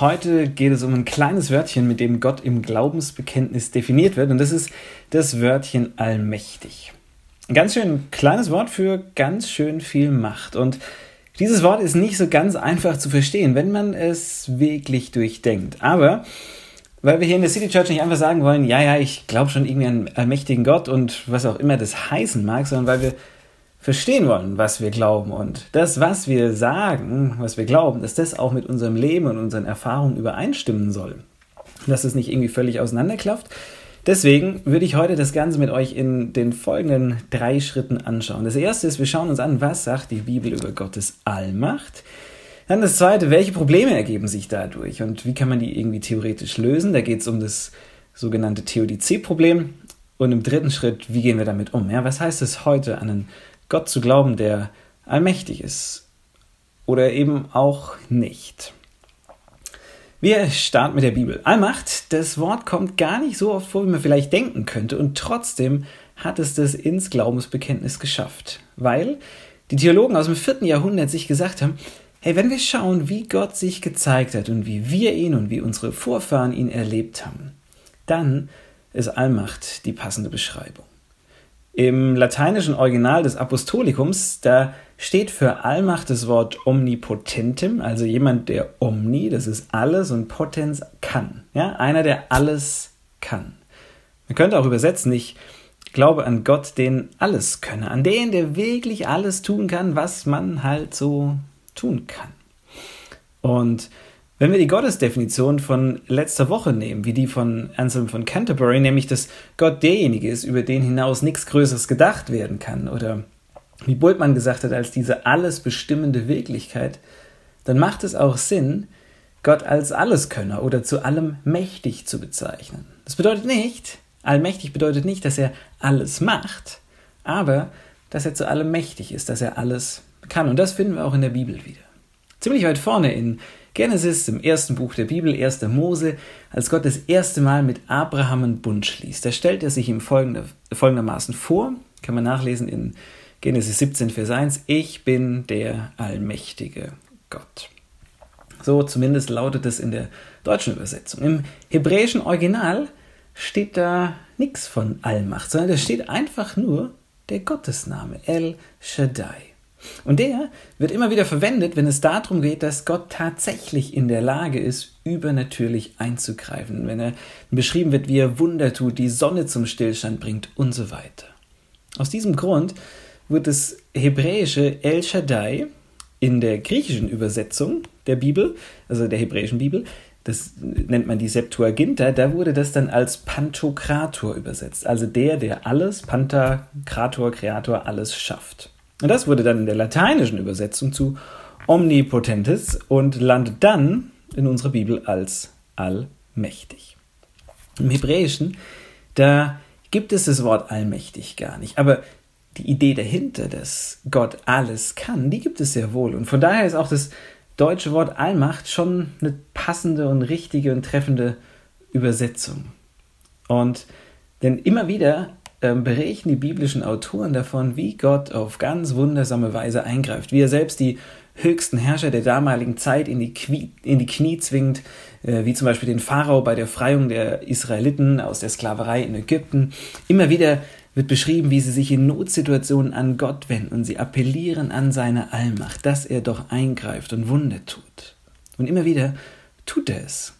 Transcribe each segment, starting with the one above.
Heute geht es um ein kleines Wörtchen, mit dem Gott im Glaubensbekenntnis definiert wird, und das ist das Wörtchen allmächtig. Ein ganz schön kleines Wort für ganz schön viel Macht. Und dieses Wort ist nicht so ganz einfach zu verstehen, wenn man es wirklich durchdenkt. Aber weil wir hier in der City Church nicht einfach sagen wollen, ja, ja, ich glaube schon irgendwie an einen allmächtigen Gott und was auch immer das heißen mag, sondern weil wir verstehen wollen, was wir glauben und das, was wir sagen, was wir glauben, dass das auch mit unserem Leben und unseren Erfahrungen übereinstimmen soll. Dass es nicht irgendwie völlig auseinanderklafft. Deswegen würde ich heute das Ganze mit euch in den folgenden drei Schritten anschauen. Das erste ist, wir schauen uns an, was sagt die Bibel über Gottes Allmacht. Dann das zweite, welche Probleme ergeben sich dadurch und wie kann man die irgendwie theoretisch lösen? Da geht es um das sogenannte Theodizee-Problem. Und im dritten Schritt, wie gehen wir damit um? Ja, was heißt es heute, an einen Gott zu glauben, der allmächtig ist oder eben auch nicht. Wir starten mit der Bibel. Allmacht, das Wort kommt gar nicht so oft vor, wie man vielleicht denken könnte, und trotzdem hat es das ins Glaubensbekenntnis geschafft, weil die Theologen aus dem vierten Jahrhundert sich gesagt haben, hey, wenn wir schauen, wie Gott sich gezeigt hat und wie wir ihn und wie unsere Vorfahren ihn erlebt haben, dann ist Allmacht die passende Beschreibung. Im lateinischen Original des Apostolikums, da steht für Allmacht das Wort omnipotentem, also jemand, der omni, das ist alles, und potens kann. Ja, einer, der alles kann. Man könnte auch übersetzen, ich glaube an Gott, den alles könne, an den, der wirklich alles tun kann, was man halt so tun kann. Und wenn wir die Gottesdefinition von letzter Woche nehmen, wie die von Anselm von Canterbury, nämlich dass Gott derjenige ist, über den hinaus nichts Größeres gedacht werden kann, oder wie Bultmann gesagt hat, als diese alles bestimmende Wirklichkeit, dann macht es auch Sinn, Gott als Alleskönner oder zu allem mächtig zu bezeichnen. Das bedeutet nicht, allmächtig bedeutet nicht, dass er alles macht, aber dass er zu allem mächtig ist, dass er alles kann. Und das finden wir auch in der Bibel wieder. Ziemlich weit vorne in Genesis im ersten Buch der Bibel, 1. Mose, als Gott das erste Mal mit Abraham einen Bund schließt. Da stellt er sich ihm folgende, folgendermaßen vor, kann man nachlesen in Genesis 17, Vers 1, ich bin der allmächtige Gott. So zumindest lautet es in der deutschen Übersetzung. Im hebräischen Original steht da nichts von Allmacht, sondern da steht einfach nur der Gottesname El Shaddai. Und der wird immer wieder verwendet, wenn es darum geht, dass Gott tatsächlich in der Lage ist, übernatürlich einzugreifen. Wenn er beschrieben wird, wie er Wunder tut, die Sonne zum Stillstand bringt und so weiter. Aus diesem Grund wird das hebräische El Shaddai in der griechischen Übersetzung der Bibel, also der hebräischen Bibel, das nennt man die Septuaginta, da wurde das dann als Pantokrator übersetzt. Also der, der alles, Panta, Krator, Kreator, alles schafft. Und das wurde dann in der lateinischen Übersetzung zu omnipotentes und landet dann in unserer Bibel als allmächtig. Im Hebräischen, da gibt es das Wort allmächtig gar nicht, aber die Idee dahinter, dass Gott alles kann, die gibt es sehr wohl. Und von daher ist auch das deutsche Wort Allmacht schon eine passende und richtige und treffende Übersetzung. Und denn immer wieder berichten die biblischen Autoren davon, wie Gott auf ganz wundersame Weise eingreift, wie er selbst die höchsten Herrscher der damaligen Zeit in die, Knie, in die Knie zwingt, äh, wie zum Beispiel den Pharao bei der Freiung der Israeliten aus der Sklaverei in Ägypten. Immer wieder wird beschrieben, wie sie sich in Notsituationen an Gott wenden und sie appellieren an seine Allmacht, dass er doch eingreift und Wunder tut. Und immer wieder tut er es.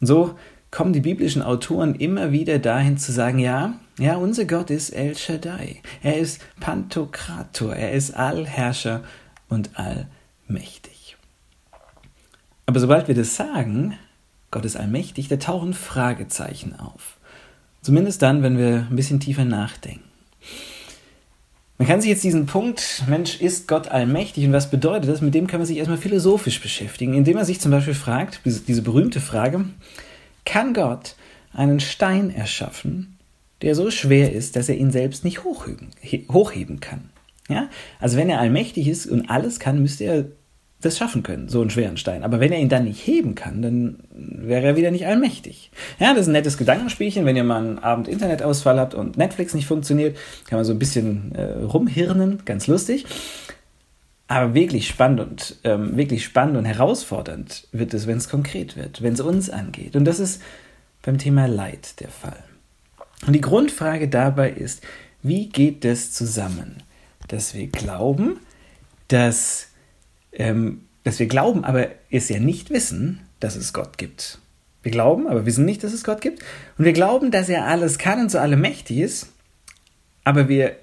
Und so kommen die biblischen Autoren immer wieder dahin zu sagen, ja, ja, unser Gott ist El Shaddai. Er ist Pantokrator. Er ist Allherrscher und allmächtig. Aber sobald wir das sagen, Gott ist allmächtig, da tauchen Fragezeichen auf. Zumindest dann, wenn wir ein bisschen tiefer nachdenken. Man kann sich jetzt diesen Punkt, Mensch, ist Gott allmächtig und was bedeutet das? Mit dem kann man sich erstmal philosophisch beschäftigen, indem man sich zum Beispiel fragt, diese berühmte Frage, kann Gott einen Stein erschaffen, der so schwer ist, dass er ihn selbst nicht hochheben, hochheben kann? Ja? Also wenn er allmächtig ist und alles kann, müsste er das schaffen können, so einen schweren Stein. Aber wenn er ihn dann nicht heben kann, dann wäre er wieder nicht allmächtig. Ja, das ist ein nettes Gedankenspielchen. Wenn ihr mal einen Abend Internetausfall habt und Netflix nicht funktioniert, kann man so ein bisschen äh, rumhirnen, ganz lustig. Aber wirklich spannend und ähm, wirklich spannend und herausfordernd wird es, wenn es konkret wird, wenn es uns angeht. Und das ist beim Thema Leid der Fall. Und die Grundfrage dabei ist, wie geht das zusammen, dass wir glauben, dass, ähm, dass wir glauben, aber es ja nicht wissen, dass es Gott gibt. Wir glauben, aber wissen nicht, dass es Gott gibt. Und wir glauben, dass er alles kann und so alle mächtig ist, aber wir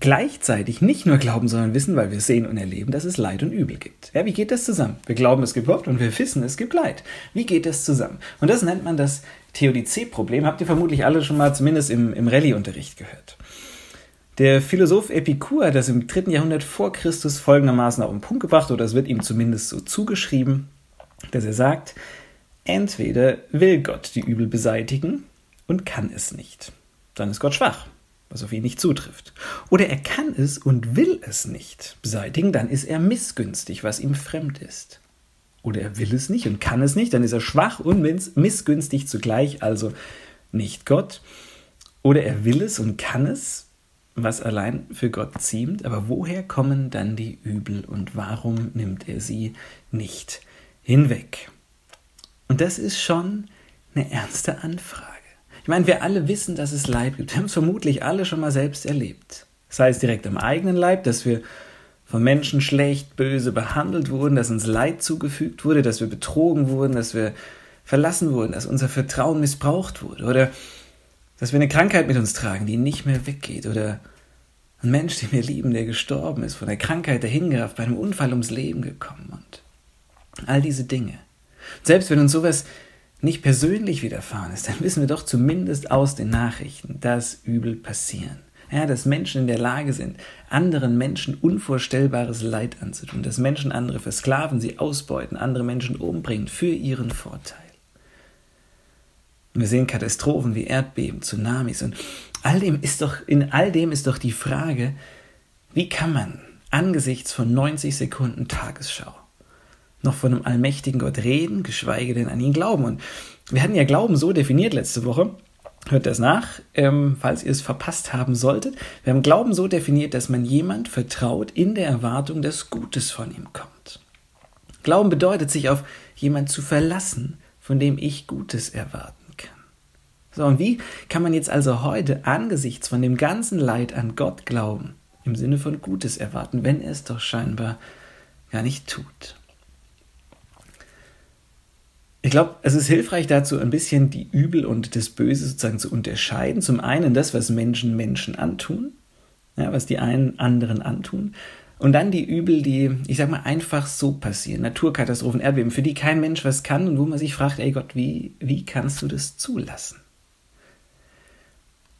gleichzeitig nicht nur glauben, sondern wissen, weil wir sehen und erleben, dass es Leid und Übel gibt. Ja, wie geht das zusammen? Wir glauben, es gibt Gott und wir wissen, es gibt Leid. Wie geht das zusammen? Und das nennt man das Theodizee-Problem. Habt ihr vermutlich alle schon mal zumindest im, im Rallye-Unterricht gehört. Der Philosoph Epikur hat das im dritten Jahrhundert vor Christus folgendermaßen auf den Punkt gebracht, oder es wird ihm zumindest so zugeschrieben, dass er sagt, entweder will Gott die Übel beseitigen und kann es nicht. Dann ist Gott schwach was auf ihn nicht zutrifft. Oder er kann es und will es nicht beseitigen, dann ist er missgünstig, was ihm fremd ist. Oder er will es nicht und kann es nicht, dann ist er schwach und missgünstig zugleich, also nicht Gott. Oder er will es und kann es, was allein für Gott ziemt, aber woher kommen dann die Übel und warum nimmt er sie nicht hinweg? Und das ist schon eine ernste Anfrage. Ich meine, wir alle wissen, dass es Leid gibt. Wir haben es vermutlich alle schon mal selbst erlebt. Sei es direkt am eigenen Leib, dass wir von Menschen schlecht, böse behandelt wurden, dass uns Leid zugefügt wurde, dass wir betrogen wurden, dass wir verlassen wurden, dass unser Vertrauen missbraucht wurde oder dass wir eine Krankheit mit uns tragen, die nicht mehr weggeht oder ein Mensch, den wir lieben, der gestorben ist, von der Krankheit dahingerafft, bei einem Unfall ums Leben gekommen und all diese Dinge. Selbst wenn uns sowas nicht persönlich widerfahren ist, dann wissen wir doch zumindest aus den Nachrichten, dass Übel passieren. Ja, dass Menschen in der Lage sind, anderen Menschen unvorstellbares Leid anzutun, dass Menschen andere versklaven, sie ausbeuten, andere Menschen umbringen für ihren Vorteil. Und wir sehen Katastrophen wie Erdbeben, Tsunamis und all dem ist doch, in all dem ist doch die Frage, wie kann man angesichts von 90 Sekunden Tagesschau noch von einem allmächtigen Gott reden, geschweige denn an ihn glauben. Und wir hatten ja Glauben so definiert letzte Woche. Hört das nach, ähm, falls ihr es verpasst haben solltet. Wir haben Glauben so definiert, dass man jemand vertraut in der Erwartung, dass Gutes von ihm kommt. Glauben bedeutet, sich auf jemand zu verlassen, von dem ich Gutes erwarten kann. So, und wie kann man jetzt also heute angesichts von dem ganzen Leid an Gott glauben, im Sinne von Gutes erwarten, wenn er es doch scheinbar gar nicht tut? Ich glaube, es ist hilfreich dazu, ein bisschen die Übel und das Böse sozusagen zu unterscheiden. Zum einen das, was Menschen Menschen antun, ja, was die einen anderen antun. Und dann die Übel, die, ich sag mal, einfach so passieren. Naturkatastrophen, Erdbeben, für die kein Mensch was kann und wo man sich fragt, ey Gott, wie, wie kannst du das zulassen?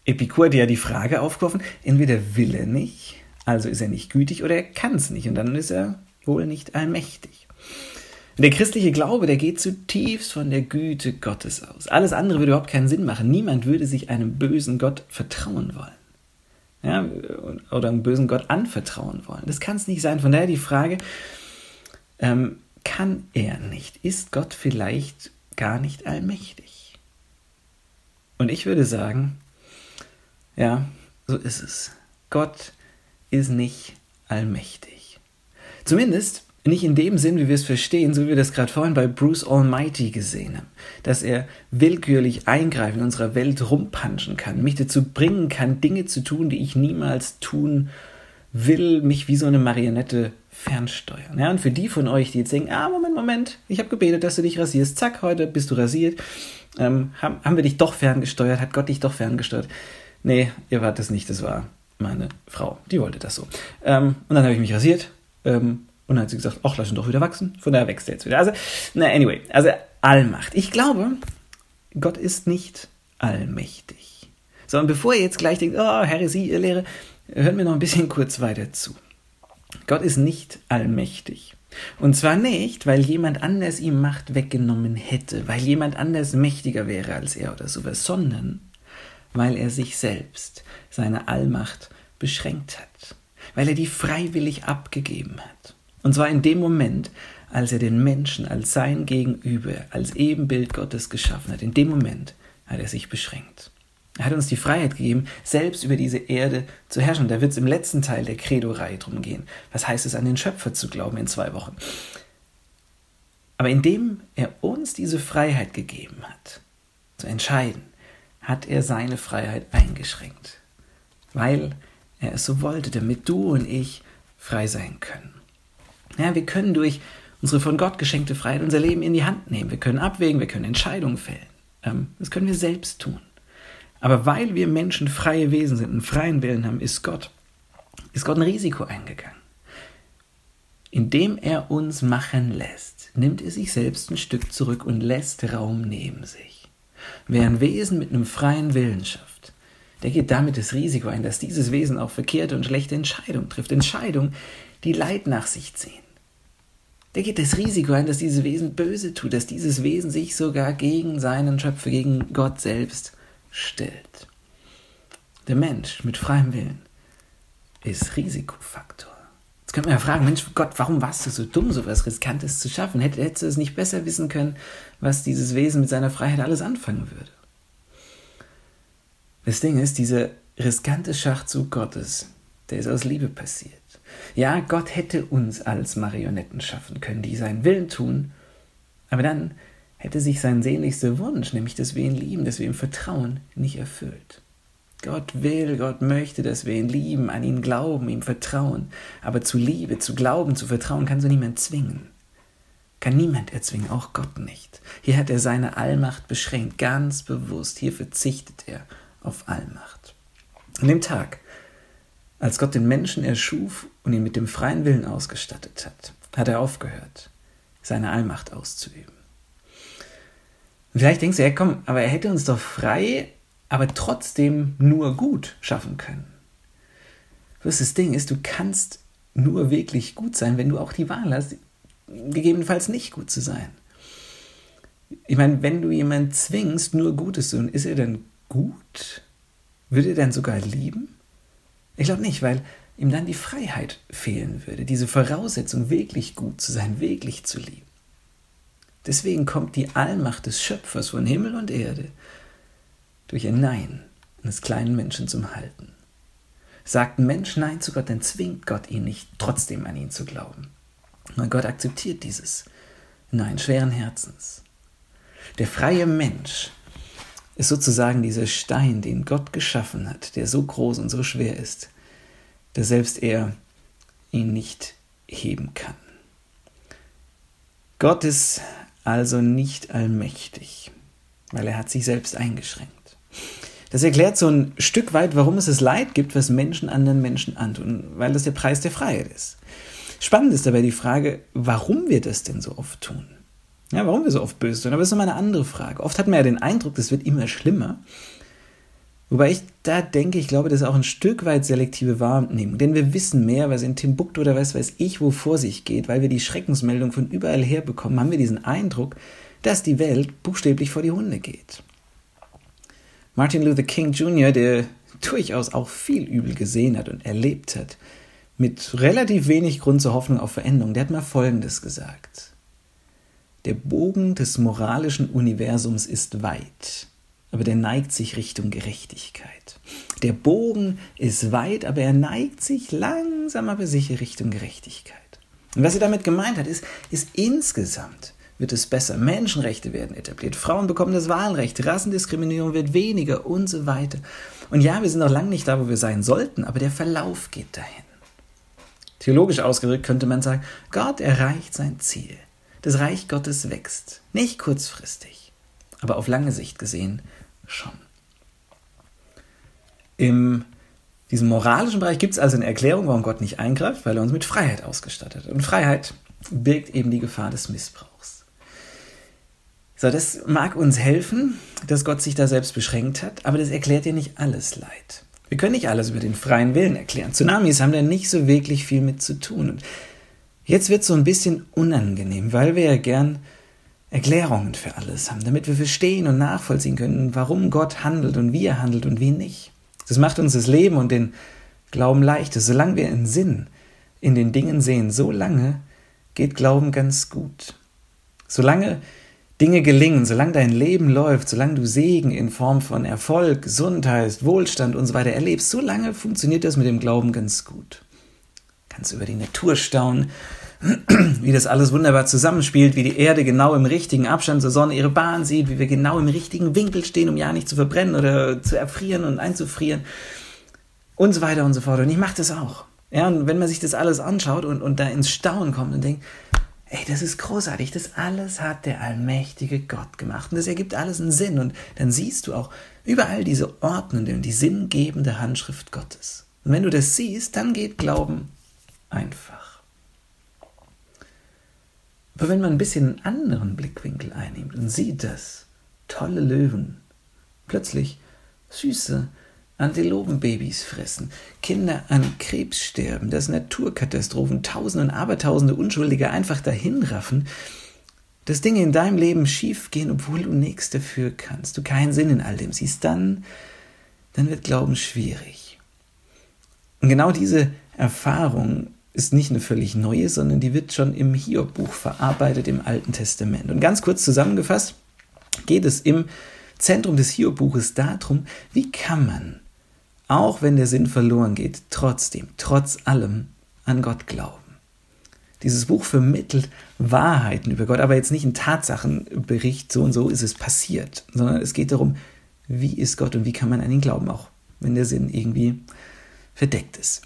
Epikur hat ja die Frage aufgeworfen, entweder will er nicht, also ist er nicht gütig, oder er kann es nicht und dann ist er wohl nicht allmächtig. Der christliche Glaube, der geht zutiefst von der Güte Gottes aus. Alles andere würde überhaupt keinen Sinn machen. Niemand würde sich einem bösen Gott vertrauen wollen. Ja, oder einem bösen Gott anvertrauen wollen. Das kann es nicht sein. Von daher die Frage, ähm, kann er nicht? Ist Gott vielleicht gar nicht allmächtig? Und ich würde sagen, ja, so ist es. Gott ist nicht allmächtig. Zumindest nicht in dem Sinn, wie wir es verstehen, so wie wir das gerade vorhin bei Bruce Almighty gesehen haben, dass er willkürlich eingreifen in unserer Welt rumpanschen kann, mich dazu bringen kann, Dinge zu tun, die ich niemals tun will, mich wie so eine Marionette fernsteuern. Ja, und für die von euch, die jetzt denken, ah, Moment, Moment, ich habe gebetet, dass du dich rasierst, zack, heute bist du rasiert, ähm, haben, haben wir dich doch ferngesteuert, hat Gott dich doch ferngesteuert. Nee, ihr wart das nicht, das war meine Frau, die wollte das so. Ähm, und dann habe ich mich rasiert, ähm, und dann hat sie gesagt, ach, lass ihn doch wieder wachsen. Von daher wächst er jetzt wieder. Also, na, anyway. Also, Allmacht. Ich glaube, Gott ist nicht allmächtig. Sondern bevor ihr jetzt gleich denkt, oh, Heresie, ihr Lehre, hört mir noch ein bisschen kurz weiter zu. Gott ist nicht allmächtig. Und zwar nicht, weil jemand anders ihm Macht weggenommen hätte, weil jemand anders mächtiger wäre als er oder sowas, sondern weil er sich selbst, seine Allmacht beschränkt hat, weil er die freiwillig abgegeben hat. Und zwar in dem Moment, als er den Menschen als sein Gegenüber, als Ebenbild Gottes geschaffen hat. In dem Moment hat er sich beschränkt. Er hat uns die Freiheit gegeben, selbst über diese Erde zu herrschen. Und da wird es im letzten Teil der Credo-Reihe drum gehen. Was heißt es, an den Schöpfer zu glauben in zwei Wochen? Aber indem er uns diese Freiheit gegeben hat, zu entscheiden, hat er seine Freiheit eingeschränkt. Weil er es so wollte, damit du und ich frei sein können. Ja, wir können durch unsere von Gott geschenkte Freiheit unser Leben in die Hand nehmen. Wir können abwägen, wir können Entscheidungen fällen. Ähm, das können wir selbst tun. Aber weil wir Menschen freie Wesen sind, einen freien Willen haben, ist Gott, ist Gott ein Risiko eingegangen. Indem er uns machen lässt, nimmt er sich selbst ein Stück zurück und lässt Raum neben sich. Wer ein Wesen mit einem freien Willen schafft, der geht damit das Risiko ein, dass dieses Wesen auch verkehrte und schlechte Entscheidungen trifft. Entscheidungen, die Leid nach sich ziehen. Der geht das Risiko ein, dass dieses Wesen böse tut, dass dieses Wesen sich sogar gegen seinen Schöpfer, gegen Gott selbst stellt. Der Mensch mit freiem Willen ist Risikofaktor. Jetzt könnte man ja fragen, Mensch, Gott, warum warst du so dumm, so etwas Riskantes zu schaffen? Hättest du es nicht besser wissen können, was dieses Wesen mit seiner Freiheit alles anfangen würde? Das Ding ist, dieser riskante Schachzug Gottes, der ist aus Liebe passiert. Ja, Gott hätte uns als Marionetten schaffen können, die seinen Willen tun, aber dann hätte sich sein sehnlichster Wunsch, nämlich dass wir ihn lieben, dass wir ihm vertrauen, nicht erfüllt. Gott will, Gott möchte, dass wir ihn lieben, an ihn glauben, ihm vertrauen. Aber zu Liebe, zu Glauben, zu Vertrauen kann so niemand zwingen. Kann niemand erzwingen, auch Gott nicht. Hier hat er seine Allmacht beschränkt, ganz bewusst. Hier verzichtet er auf Allmacht. An dem Tag, als Gott den Menschen erschuf und ihn mit dem freien Willen ausgestattet hat, hat er aufgehört, seine Allmacht auszuüben. Und vielleicht denkst du, ja komm, aber er hätte uns doch frei, aber trotzdem nur gut schaffen können. Was das Ding ist, du kannst nur wirklich gut sein, wenn du auch die Wahl hast, gegebenenfalls nicht gut zu sein. Ich meine, wenn du jemanden zwingst, nur Gutes zu tun, ist er dann gut? Würde er dann sogar lieben? Ich glaube nicht, weil ihm dann die Freiheit fehlen würde, diese Voraussetzung, wirklich gut zu sein, wirklich zu lieben. Deswegen kommt die Allmacht des Schöpfers von Himmel und Erde durch ein Nein eines kleinen Menschen zum Halten. Sagt ein Mensch Nein zu Gott, dann zwingt Gott ihn nicht, trotzdem an ihn zu glauben. Und Gott akzeptiert dieses Nein schweren Herzens. Der freie Mensch ist sozusagen dieser Stein, den Gott geschaffen hat, der so groß und so schwer ist, dass selbst er ihn nicht heben kann. Gott ist also nicht allmächtig, weil er hat sich selbst eingeschränkt. Das erklärt so ein Stück weit, warum es das Leid gibt, was Menschen anderen Menschen antun, weil das der Preis der Freiheit ist. Spannend ist dabei die Frage, warum wir das denn so oft tun. Ja, warum wir so oft böse tun, aber das ist nochmal eine andere Frage. Oft hat man ja den Eindruck, das wird immer schlimmer. Wobei ich da denke, ich glaube, das ist auch ein Stück weit selektive Wahrnehmung. Denn wir wissen mehr, was in Timbuktu oder was weiß ich, wo vor sich geht, weil wir die Schreckensmeldung von überall her bekommen, haben wir diesen Eindruck, dass die Welt buchstäblich vor die Hunde geht. Martin Luther King Jr., der durchaus auch viel Übel gesehen hat und erlebt hat, mit relativ wenig Grund zur Hoffnung auf Veränderung, der hat mal Folgendes gesagt. Der Bogen des moralischen Universums ist weit, aber der neigt sich Richtung Gerechtigkeit. Der Bogen ist weit, aber er neigt sich langsam aber sicher Richtung Gerechtigkeit. Und was er damit gemeint hat, ist, ist insgesamt wird es besser. Menschenrechte werden etabliert. Frauen bekommen das Wahlrecht. Rassendiskriminierung wird weniger und so weiter. Und ja, wir sind noch lange nicht da, wo wir sein sollten, aber der Verlauf geht dahin. Theologisch ausgedrückt könnte man sagen, Gott erreicht sein Ziel. Das Reich Gottes wächst. Nicht kurzfristig, aber auf lange Sicht gesehen schon. In diesem moralischen Bereich gibt es also eine Erklärung, warum Gott nicht eingreift, weil er uns mit Freiheit ausgestattet hat. Und Freiheit birgt eben die Gefahr des Missbrauchs. So, das mag uns helfen, dass Gott sich da selbst beschränkt hat, aber das erklärt ja nicht alles Leid. Wir können nicht alles über den freien Willen erklären. Tsunamis haben da nicht so wirklich viel mit zu tun. Und jetzt wird es so ein bisschen unangenehm, weil wir ja gern Erklärungen für alles haben, damit wir verstehen und nachvollziehen können, warum Gott handelt und wie er handelt und wie nicht. Das macht uns das Leben und den Glauben leichter. Solange wir einen Sinn in den Dingen sehen, so lange geht Glauben ganz gut. Solange Dinge gelingen, solange dein Leben läuft, solange du Segen in Form von Erfolg, Gesundheit, Wohlstand und so weiter erlebst, solange funktioniert das mit dem Glauben ganz gut. Kannst über die Natur staunen, wie das alles wunderbar zusammenspielt, wie die Erde genau im richtigen Abstand zur Sonne ihre Bahn sieht, wie wir genau im richtigen Winkel stehen, um ja nicht zu verbrennen oder zu erfrieren und einzufrieren und so weiter und so fort. Und ich mache das auch. Ja, und wenn man sich das alles anschaut und, und da ins Staunen kommt und denkt, ey, das ist großartig, das alles hat der allmächtige Gott gemacht und das ergibt alles einen Sinn und dann siehst du auch überall diese ordnende und die sinngebende Handschrift Gottes. Und wenn du das siehst, dann geht Glauben einfach. Aber wenn man ein bisschen einen anderen Blickwinkel einnimmt und sieht das, tolle Löwen, plötzlich süße, Antilopenbabys fressen, Kinder an Krebs sterben, dass Naturkatastrophen Tausende und Abertausende Unschuldige einfach dahinraffen, dass Dinge in deinem Leben schiefgehen, obwohl du nichts dafür kannst, du keinen Sinn in all dem siehst, dann, dann wird Glauben schwierig. Und genau diese Erfahrung ist nicht eine völlig neue, sondern die wird schon im Hiob-Buch verarbeitet im Alten Testament. Und ganz kurz zusammengefasst geht es im Zentrum des Hiob-Buches darum, wie kann man auch wenn der Sinn verloren geht, trotzdem, trotz allem an Gott glauben. Dieses Buch vermittelt Wahrheiten über Gott, aber jetzt nicht ein Tatsachenbericht, so und so ist es passiert, sondern es geht darum, wie ist Gott und wie kann man an ihn glauben, auch wenn der Sinn irgendwie verdeckt ist.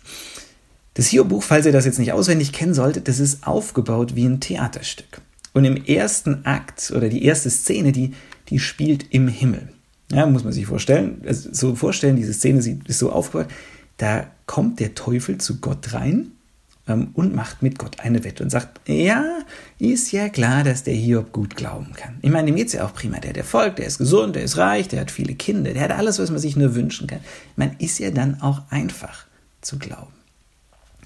Das Hiob-Buch, falls ihr das jetzt nicht auswendig kennen solltet, das ist aufgebaut wie ein Theaterstück. Und im ersten Akt oder die erste Szene, die, die spielt im Himmel. Ja, muss man sich vorstellen. Also so vorstellen, diese Szene ist so aufgebaut. Da kommt der Teufel zu Gott rein ähm, und macht mit Gott eine Wette und sagt, ja, ist ja klar, dass der Hiob gut glauben kann. Ich meine, dem geht es ja auch prima. Der hat Erfolg, der ist gesund, der ist reich, der hat viele Kinder, der hat alles, was man sich nur wünschen kann. Man ist ja dann auch einfach zu glauben.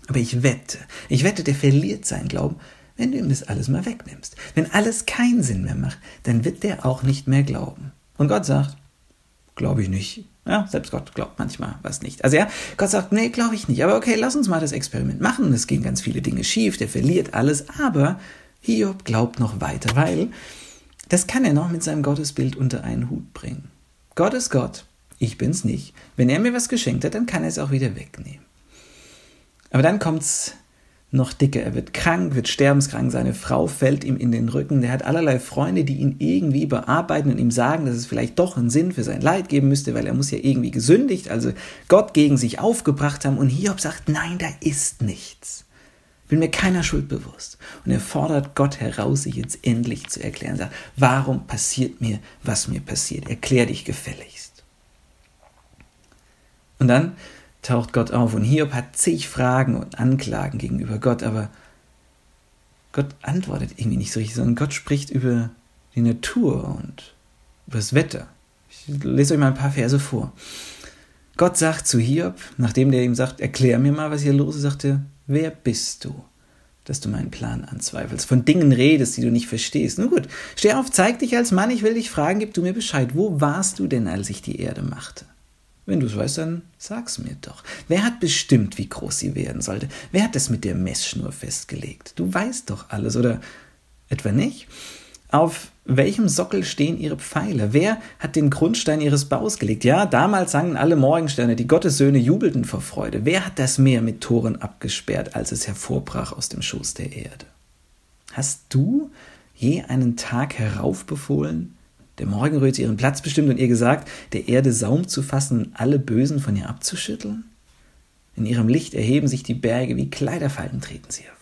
Aber ich wette, ich wette, der verliert seinen Glauben, wenn du ihm das alles mal wegnimmst. Wenn alles keinen Sinn mehr macht, dann wird der auch nicht mehr glauben. Und Gott sagt, Glaube ich nicht. Ja, selbst Gott glaubt manchmal was nicht. Also ja, Gott sagt, nee, glaube ich nicht. Aber okay, lass uns mal das Experiment machen. Es gehen ganz viele Dinge schief, der verliert alles, aber Hiob glaubt noch weiter, weil das kann er noch mit seinem Gottesbild unter einen Hut bringen. Gott ist Gott, ich bin's nicht. Wenn er mir was geschenkt hat, dann kann er es auch wieder wegnehmen. Aber dann kommt's noch dicker. Er wird krank, wird sterbenskrank, seine Frau fällt ihm in den Rücken. Der hat allerlei Freunde, die ihn irgendwie bearbeiten und ihm sagen, dass es vielleicht doch einen Sinn für sein Leid geben müsste, weil er muss ja irgendwie gesündigt, also Gott gegen sich aufgebracht haben. Und Hiob sagt, nein, da ist nichts. Bin mir keiner Schuld bewusst. Und er fordert Gott heraus, sich jetzt endlich zu erklären. Er sagt, warum passiert mir, was mir passiert? Erklär dich gefälligst. Und dann taucht Gott auf und Hiob hat zig Fragen und Anklagen gegenüber Gott, aber Gott antwortet irgendwie nicht so richtig, sondern Gott spricht über die Natur und über das Wetter. Ich lese euch mal ein paar Verse vor. Gott sagt zu Hiob, nachdem der ihm sagt, erklär mir mal, was hier los ist, sagt er, wer bist du, dass du meinen Plan anzweifelst, von Dingen redest, die du nicht verstehst. Nun gut, steh auf, zeig dich als Mann, ich will dich fragen, gib du mir Bescheid, wo warst du denn, als ich die Erde machte? Wenn du es weißt, dann sag's mir doch. Wer hat bestimmt, wie groß sie werden sollte? Wer hat es mit der Messschnur festgelegt? Du weißt doch alles, oder etwa nicht? Auf welchem Sockel stehen ihre Pfeile? Wer hat den Grundstein ihres Baus gelegt? Ja, damals sangen alle Morgensterne, die Gottessöhne jubelten vor Freude. Wer hat das Meer mit Toren abgesperrt, als es hervorbrach aus dem Schoß der Erde? Hast du je einen Tag heraufbefohlen, der Morgenröte ihren Platz bestimmt und ihr gesagt, der Erde Saum zu fassen und alle Bösen von ihr abzuschütteln? In ihrem Licht erheben sich die Berge, wie Kleiderfalten treten sie hervor.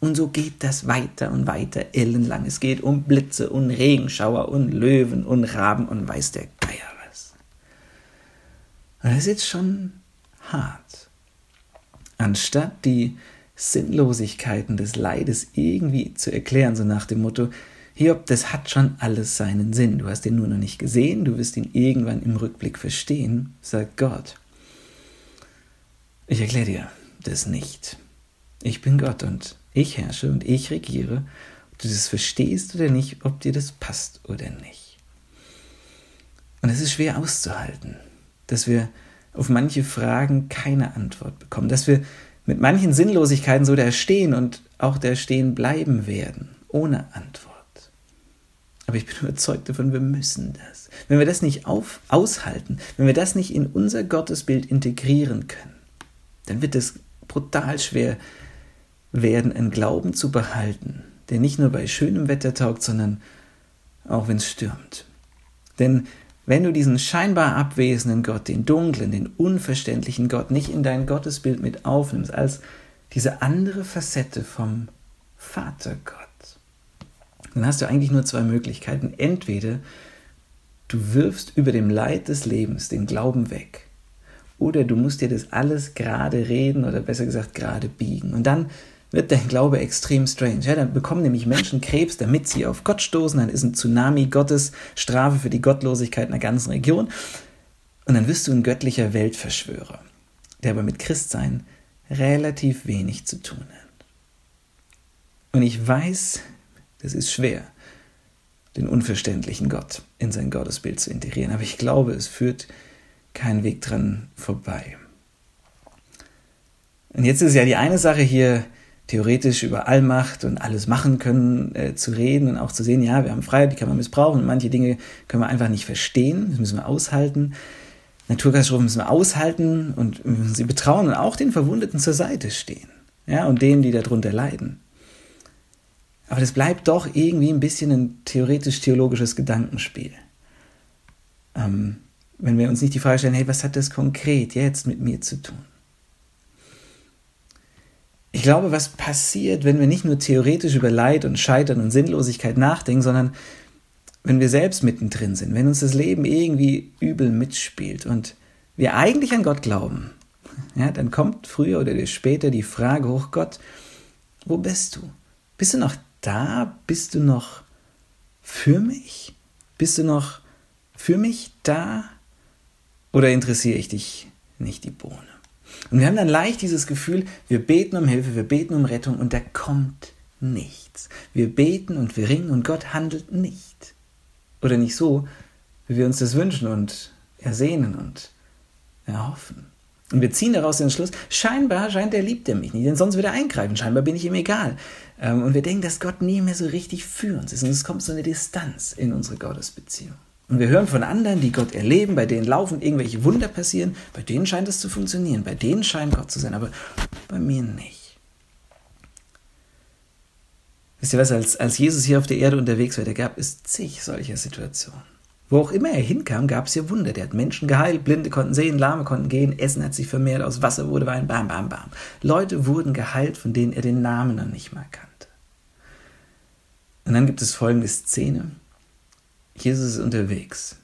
Und so geht das weiter und weiter ellenlang. Es geht um Blitze und Regenschauer und Löwen und Raben und weiß der Geier was. Und das ist jetzt schon hart. Anstatt die Sinnlosigkeiten des Leides irgendwie zu erklären, so nach dem Motto, Hiob, das hat schon alles seinen Sinn. Du hast ihn nur noch nicht gesehen, du wirst ihn irgendwann im Rückblick verstehen, sagt Gott. Ich erkläre dir das nicht. Ich bin Gott und ich herrsche und ich regiere. Ob du das verstehst oder nicht, ob dir das passt oder nicht. Und es ist schwer auszuhalten, dass wir auf manche Fragen keine Antwort bekommen, dass wir mit manchen Sinnlosigkeiten so da stehen und auch da stehen bleiben werden, ohne Antwort. Aber ich bin überzeugt davon, wir müssen das. Wenn wir das nicht auf, aushalten, wenn wir das nicht in unser Gottesbild integrieren können, dann wird es brutal schwer werden, einen Glauben zu behalten, der nicht nur bei schönem Wetter taugt, sondern auch wenn es stürmt. Denn wenn du diesen scheinbar abwesenden Gott, den dunklen, den unverständlichen Gott nicht in dein Gottesbild mit aufnimmst, als diese andere Facette vom Vatergott, dann hast du eigentlich nur zwei Möglichkeiten. Entweder du wirfst über dem Leid des Lebens den Glauben weg, oder du musst dir das alles gerade reden oder besser gesagt gerade biegen. Und dann wird dein Glaube extrem strange. Ja, dann bekommen nämlich Menschen Krebs, damit sie auf Gott stoßen. Dann ist ein Tsunami Gottes Strafe für die Gottlosigkeit einer ganzen Region. Und dann wirst du ein göttlicher Weltverschwörer, der aber mit Christsein relativ wenig zu tun hat. Und ich weiß, das ist schwer, den unverständlichen Gott in sein Gottesbild zu integrieren, aber ich glaube, es führt kein Weg dran vorbei. Und jetzt ist ja die eine Sache hier, theoretisch über Allmacht und alles machen können äh, zu reden und auch zu sehen, ja, wir haben Freiheit, die kann man missbrauchen und manche Dinge können wir einfach nicht verstehen, das müssen wir aushalten. Naturkatastrophen müssen wir aushalten und sie betrauen und auch den Verwundeten zur Seite stehen. Ja, und denen, die darunter leiden. Aber das bleibt doch irgendwie ein bisschen ein theoretisch-theologisches Gedankenspiel. Ähm, wenn wir uns nicht die Frage stellen, hey, was hat das konkret jetzt mit mir zu tun? Ich glaube, was passiert, wenn wir nicht nur theoretisch über Leid und Scheitern und Sinnlosigkeit nachdenken, sondern wenn wir selbst mittendrin sind, wenn uns das Leben irgendwie übel mitspielt und wir eigentlich an Gott glauben, ja, dann kommt früher oder später die Frage hoch, Gott, wo bist du? Bist du noch da? Bist du noch für mich? Bist du noch für mich da? Oder interessiere ich dich nicht die Bohne? Und wir haben dann leicht dieses Gefühl, wir beten um Hilfe, wir beten um Rettung und da kommt nichts. Wir beten und wir ringen und Gott handelt nicht. Oder nicht so, wie wir uns das wünschen und ersehnen und erhoffen. Und wir ziehen daraus den Schluss, scheinbar scheint er liebt er mich nicht, denn sonst würde er eingreifen, scheinbar bin ich ihm egal. Ähm, und wir denken, dass Gott nie mehr so richtig für uns ist. Und es kommt so eine Distanz in unsere Gottesbeziehung. Und wir hören von anderen, die Gott erleben, bei denen laufen irgendwelche Wunder passieren, bei denen scheint es zu funktionieren, bei denen scheint Gott zu sein, aber bei mir nicht. Wisst ihr was, als, als Jesus hier auf der Erde unterwegs war, da gab es zig solcher Situationen. Wo auch immer er hinkam, gab es ja Wunder. Der hat Menschen geheilt, Blinde konnten sehen, Lahme konnten gehen, Essen hat sich vermehrt, aus Wasser wurde Wein, bam, bam, bam. Leute wurden geheilt, von denen er den Namen noch nicht mal kannte. Und dann gibt es folgende Szene. Jesus ist unterwegs.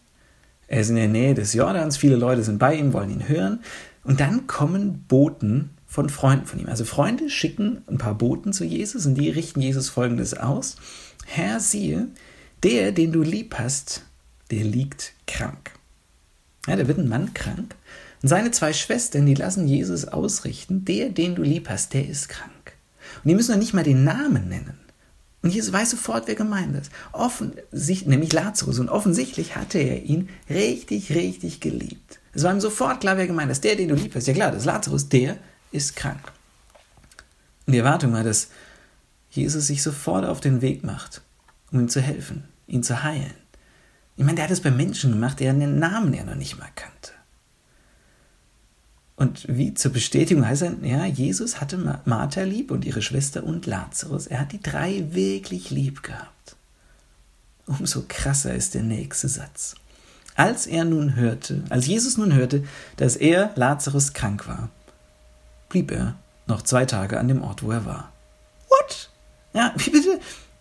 Er ist in der Nähe des Jordans, viele Leute sind bei ihm, wollen ihn hören. Und dann kommen Boten von Freunden von ihm. Also Freunde schicken ein paar Boten zu Jesus und die richten Jesus folgendes aus. Herr, siehe, der, den du lieb hast, der liegt krank. Ja, da wird ein Mann krank. Und seine zwei Schwestern, die lassen Jesus ausrichten, der, den du lieb hast, der ist krank. Und die müssen noch nicht mal den Namen nennen. Und Jesus weiß sofort, wer gemeint ist. Offen, nämlich Lazarus. Und offensichtlich hatte er ihn richtig, richtig geliebt. Es war ihm sofort klar, wer gemeint ist. Der, den du lieb hast. Ja klar, das ist Lazarus, der ist krank. Und die Erwartung war, dass Jesus sich sofort auf den Weg macht, um ihm zu helfen, ihn zu heilen. Ich meine, der hat es bei Menschen gemacht, der den Namen ja noch nicht mal kannte. Und wie zur Bestätigung heißt er, ja, Jesus hatte Martha lieb und ihre Schwester und Lazarus. Er hat die drei wirklich lieb gehabt. Umso krasser ist der nächste Satz. Als er nun hörte, als Jesus nun hörte, dass er, Lazarus, krank war, blieb er noch zwei Tage an dem Ort, wo er war. What? Ja, wie bitte?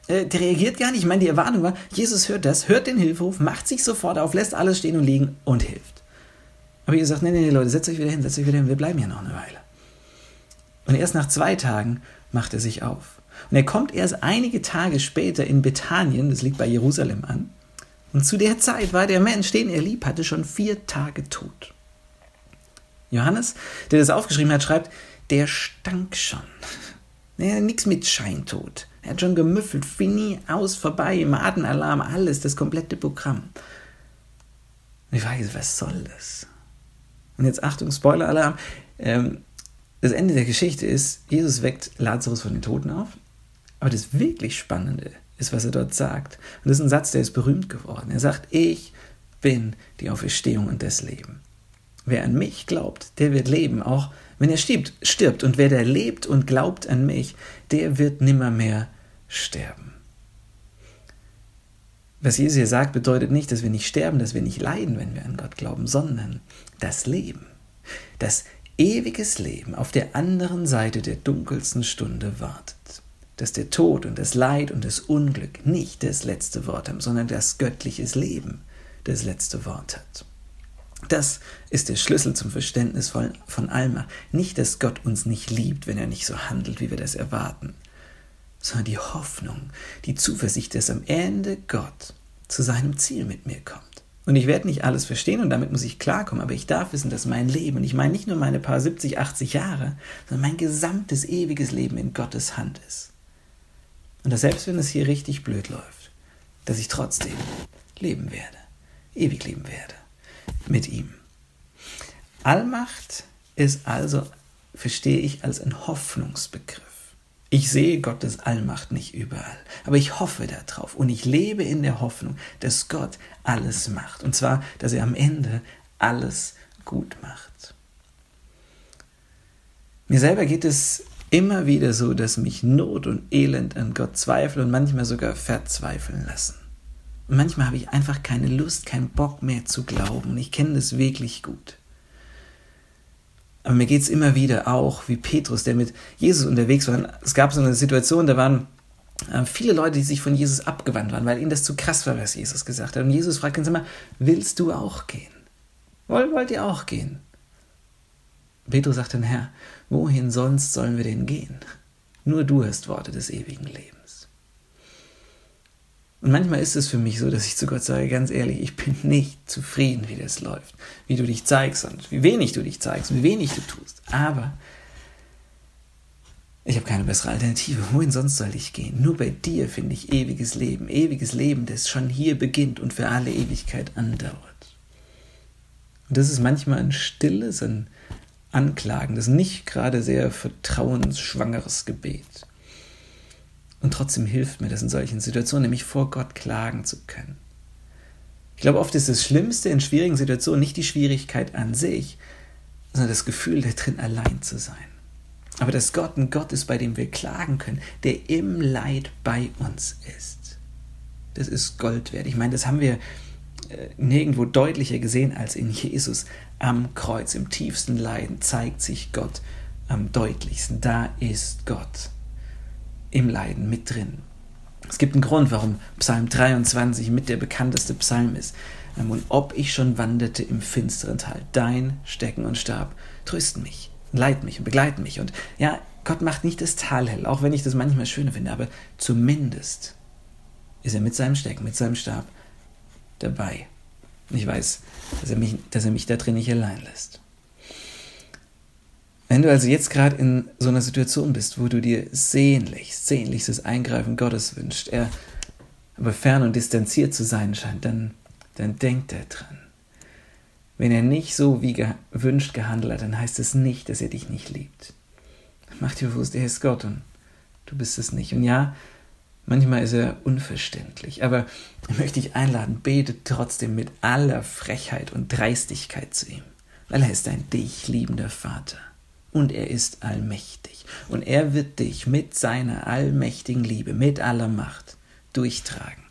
Äh, der reagiert gar nicht. Ich meine, die Erwartung war, Jesus hört das, hört den Hilferuf, macht sich sofort auf, lässt alles stehen und liegen und hilft. Aber ihr sagt, nee, nee, nee, Leute, setzt euch wieder hin, setzt euch wieder hin, wir bleiben hier noch eine Weile. Und erst nach zwei Tagen macht er sich auf. Und er kommt erst einige Tage später in Bethanien, das liegt bei Jerusalem an. Und zu der Zeit war der Mensch, den er lieb hatte, schon vier Tage tot. Johannes, der das aufgeschrieben hat, schreibt, der stank schon. Naja, nichts mit Scheintod. Er hat schon gemüffelt, fini, aus, vorbei, Madenalarm, alles, das komplette Programm. ich weiß, was soll das? Und jetzt Achtung, Spoiler-Alarm. Ähm, das Ende der Geschichte ist, Jesus weckt Lazarus von den Toten auf. Aber das wirklich Spannende ist, was er dort sagt. Und das ist ein Satz, der ist berühmt geworden. Er sagt, ich bin die Auferstehung und das Leben. Wer an mich glaubt, der wird leben, auch wenn er stirbt. stirbt. Und wer der lebt und glaubt an mich, der wird nimmermehr sterben. Was Jesus hier sagt, bedeutet nicht, dass wir nicht sterben, dass wir nicht leiden, wenn wir an Gott glauben, sondern das Leben, das ewiges Leben auf der anderen Seite der dunkelsten Stunde wartet. Dass der Tod und das Leid und das Unglück nicht das letzte Wort haben, sondern das göttliches Leben das letzte Wort hat. Das ist der Schlüssel zum Verständnis von, Alma. Nicht, dass Gott uns nicht liebt, wenn er nicht so handelt, wie wir das erwarten, sondern die Hoffnung, die Zuversicht, dass am Ende Gott zu seinem Ziel mit mir kommt. Und ich werde nicht alles verstehen und damit muss ich klarkommen, aber ich darf wissen, dass mein Leben, und ich meine nicht nur meine paar 70, 80 Jahre, sondern mein gesamtes ewiges Leben in Gottes Hand ist. Und dass selbst wenn es hier richtig blöd läuft, dass ich trotzdem leben werde, ewig leben werde mit ihm. Allmacht ist also, verstehe ich, als ein Hoffnungsbegriff. Ich sehe Gottes Allmacht nicht überall, aber ich hoffe darauf und ich lebe in der Hoffnung, dass Gott alles macht. Und zwar, dass er am Ende alles gut macht. Mir selber geht es immer wieder so, dass mich Not und Elend an Gott zweifeln und manchmal sogar verzweifeln lassen. Manchmal habe ich einfach keine Lust, keinen Bock mehr zu glauben. Ich kenne das wirklich gut. Aber mir geht es immer wieder auch wie Petrus, der mit Jesus unterwegs war. Es gab so eine Situation, da waren äh, viele Leute, die sich von Jesus abgewandt waren, weil ihnen das zu krass war, was Jesus gesagt hat. Und Jesus fragt uns immer, willst du auch gehen? Wollt, wollt ihr auch gehen? Petrus sagt dann, Herr, wohin sonst sollen wir denn gehen? Nur du hast Worte des ewigen Lebens. Und manchmal ist es für mich so, dass ich zu Gott sage, ganz ehrlich, ich bin nicht zufrieden, wie das läuft, wie du dich zeigst und wie wenig du dich zeigst, wie wenig du tust. Aber ich habe keine bessere Alternative. Wohin sonst soll ich gehen? Nur bei dir finde ich ewiges Leben. Ewiges Leben, das schon hier beginnt und für alle Ewigkeit andauert. Und das ist manchmal ein stilles, ein anklagendes, nicht gerade sehr vertrauensschwangeres Gebet. Und trotzdem hilft mir das in solchen Situationen, nämlich vor Gott klagen zu können. Ich glaube, oft ist das Schlimmste in schwierigen Situationen nicht die Schwierigkeit an sich, sondern das Gefühl, da drin allein zu sein. Aber dass Gott ein Gott ist, bei dem wir klagen können, der im Leid bei uns ist. Das ist Gold wert. Ich meine, das haben wir äh, nirgendwo deutlicher gesehen als in Jesus am Kreuz. Im tiefsten Leiden zeigt sich Gott am deutlichsten. Da ist Gott im Leiden mit drin. Es gibt einen Grund, warum Psalm 23 mit der bekannteste Psalm ist. Ähm, und ob ich schon wanderte im finsteren Tal, dein Stecken und Stab trösten mich, leiten mich und begleiten mich. Und ja, Gott macht nicht das Tal hell, auch wenn ich das manchmal schöner finde, aber zumindest ist er mit seinem Stecken, mit seinem Stab dabei. Ich weiß, dass er mich, dass er mich da drin nicht allein lässt. Wenn du also jetzt gerade in so einer Situation bist, wo du dir sehnlichst, sehnlichstes Eingreifen Gottes wünscht, er aber fern und distanziert zu sein scheint, dann, dann denk dran. Wenn er nicht so wie gewünscht gehandelt hat, dann heißt es nicht, dass er dich nicht liebt. Mach dir bewusst, er ist Gott und du bist es nicht. Und ja, manchmal ist er unverständlich, aber ich möchte dich einladen, bete trotzdem mit aller Frechheit und Dreistigkeit zu ihm, weil er ist ein dich liebender Vater und er ist allmächtig. Und er wird dich mit seiner allmächtigen Liebe, mit aller Macht durchtragen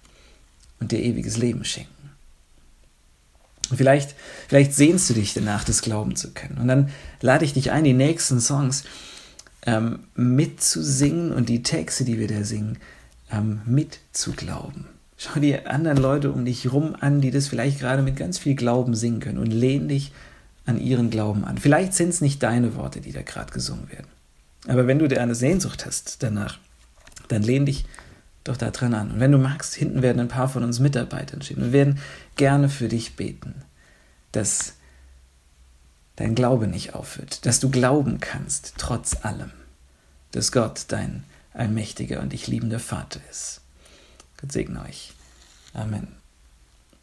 und dir ewiges Leben schenken. Und vielleicht, vielleicht sehnst du dich danach, das glauben zu können. Und dann lade ich dich ein, die nächsten Songs ähm, mitzusingen und die Texte, die wir da singen, ähm, mitzuglauben. Schau dir anderen Leute um dich rum an, die das vielleicht gerade mit ganz viel Glauben singen können und lehn dich an ihren Glauben an. Vielleicht sind es nicht deine Worte, die da gerade gesungen werden. Aber wenn du dir eine Sehnsucht hast danach, dann lehn dich doch da dran an. Und wenn du magst, hinten werden ein paar von uns Mitarbeitern stehen und werden gerne für dich beten, dass dein Glaube nicht aufhört, dass du glauben kannst, trotz allem, dass Gott dein allmächtiger und dich liebender Vater ist. Gott segne euch. Amen.